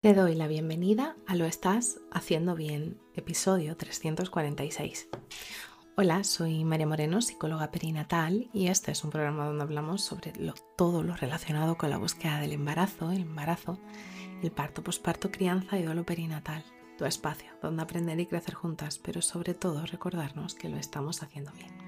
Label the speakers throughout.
Speaker 1: Te doy la bienvenida a Lo Estás Haciendo Bien, episodio 346. Hola, soy María Moreno, psicóloga perinatal, y este es un programa donde hablamos sobre todo lo relacionado con la búsqueda del embarazo, el embarazo, el parto, posparto, crianza y duelo perinatal. Tu espacio donde aprender y crecer juntas, pero sobre todo recordarnos que lo estamos haciendo bien.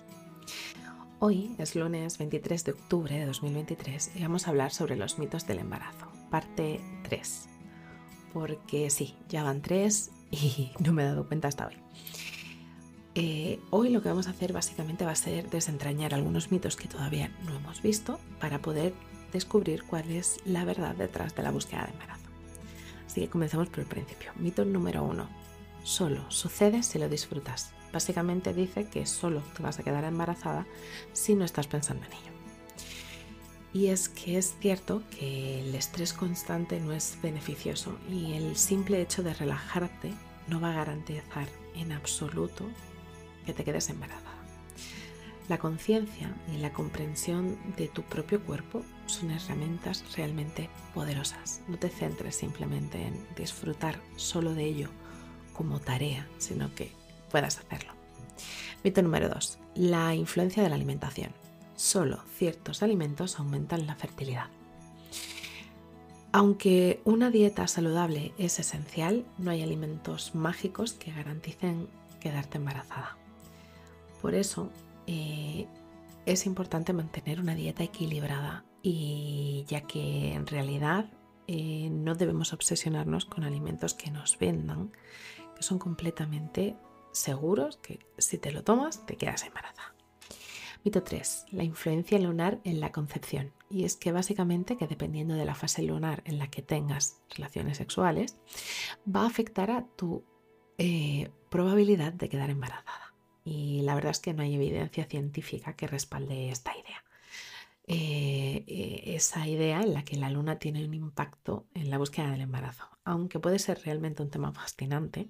Speaker 1: Hoy es lunes 23 de octubre de 2023 y vamos a hablar sobre los mitos del embarazo, parte 3. Porque sí, ya van tres y no me he dado cuenta hasta hoy. Eh, hoy lo que vamos a hacer básicamente va a ser desentrañar algunos mitos que todavía no hemos visto para poder descubrir cuál es la verdad detrás de la búsqueda de embarazo. Así que comencemos por el principio. Mito número uno. Solo sucede si lo disfrutas. Básicamente dice que solo te vas a quedar embarazada si no estás pensando en ello. Y es que es cierto que el estrés constante no es beneficioso y el simple hecho de relajarte no va a garantizar en absoluto que te quedes embarazada. La conciencia y la comprensión de tu propio cuerpo son herramientas realmente poderosas. No te centres simplemente en disfrutar solo de ello como tarea, sino que puedas hacerlo. Mito número 2. La influencia de la alimentación. Solo ciertos alimentos aumentan la fertilidad. Aunque una dieta saludable es esencial, no hay alimentos mágicos que garanticen quedarte embarazada. Por eso eh, es importante mantener una dieta equilibrada y ya que en realidad eh, no debemos obsesionarnos con alimentos que nos vendan, son completamente seguros que si te lo tomas te quedas embarazada. Mito 3. La influencia lunar en la concepción. Y es que básicamente que dependiendo de la fase lunar en la que tengas relaciones sexuales, va a afectar a tu eh, probabilidad de quedar embarazada. Y la verdad es que no hay evidencia científica que respalde esta idea. Eh, eh, esa idea en la que la luna tiene un impacto en la búsqueda del embarazo. Aunque puede ser realmente un tema fascinante,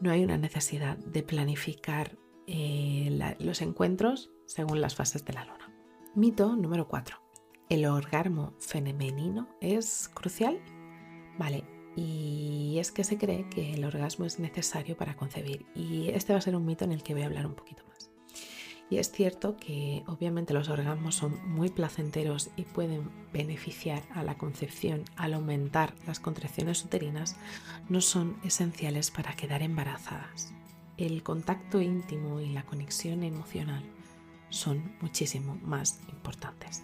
Speaker 1: no hay una necesidad de planificar eh, los encuentros según las fases de la luna. Mito número 4. ¿El orgasmo femenino es crucial? Vale, y es que se cree que el orgasmo es necesario para concebir y este va a ser un mito en el que voy a hablar un poquito más. Y es cierto que obviamente los orgasmos son muy placenteros y pueden beneficiar a la concepción al aumentar las contracciones uterinas, no son esenciales para quedar embarazadas. El contacto íntimo y la conexión emocional son muchísimo más importantes.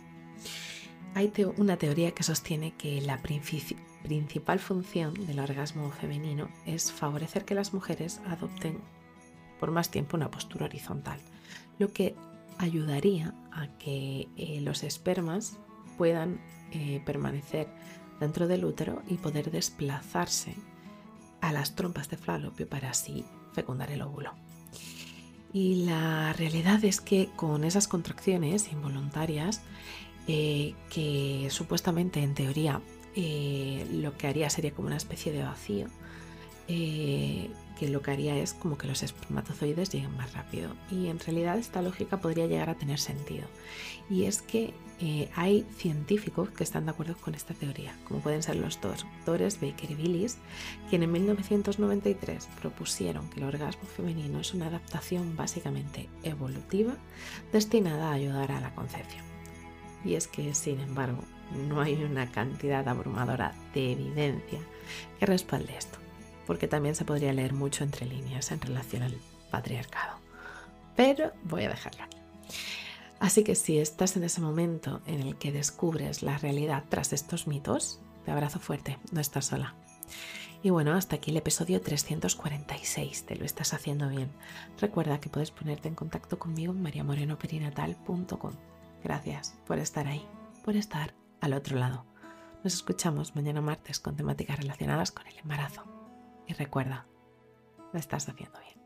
Speaker 1: Hay una teoría que sostiene que la principal función del orgasmo femenino es favorecer que las mujeres adopten por más tiempo una postura horizontal lo que ayudaría a que eh, los espermas puedan eh, permanecer dentro del útero y poder desplazarse a las trompas de falopio para así fecundar el óvulo. Y la realidad es que con esas contracciones involuntarias, eh, que supuestamente en teoría lo que haría sería como una especie de vacío, que lo que haría es como que los espermatozoides lleguen más rápido. Y en realidad esta lógica podría llegar a tener sentido. Y es que eh, hay científicos que están de acuerdo con esta teoría, como pueden ser los doctores Baker y Billis, quienes en 1993 propusieron que el orgasmo femenino es una adaptación básicamente evolutiva destinada a ayudar a la concepción. Y es que, sin embargo, no hay una cantidad abrumadora de evidencia que respalde esto porque también se podría leer mucho entre líneas en relación al patriarcado. Pero voy a dejarlo aquí. Así que si estás en ese momento en el que descubres la realidad tras estos mitos, te abrazo fuerte, no estás sola. Y bueno, hasta aquí el episodio 346 te Lo Estás Haciendo Bien. Recuerda que puedes ponerte en contacto conmigo en mariamorenoperinatal.com. Gracias por estar ahí, por estar al otro lado. Nos escuchamos mañana martes con temáticas relacionadas con el embarazo Y recuerda, lo estás haciendo bien.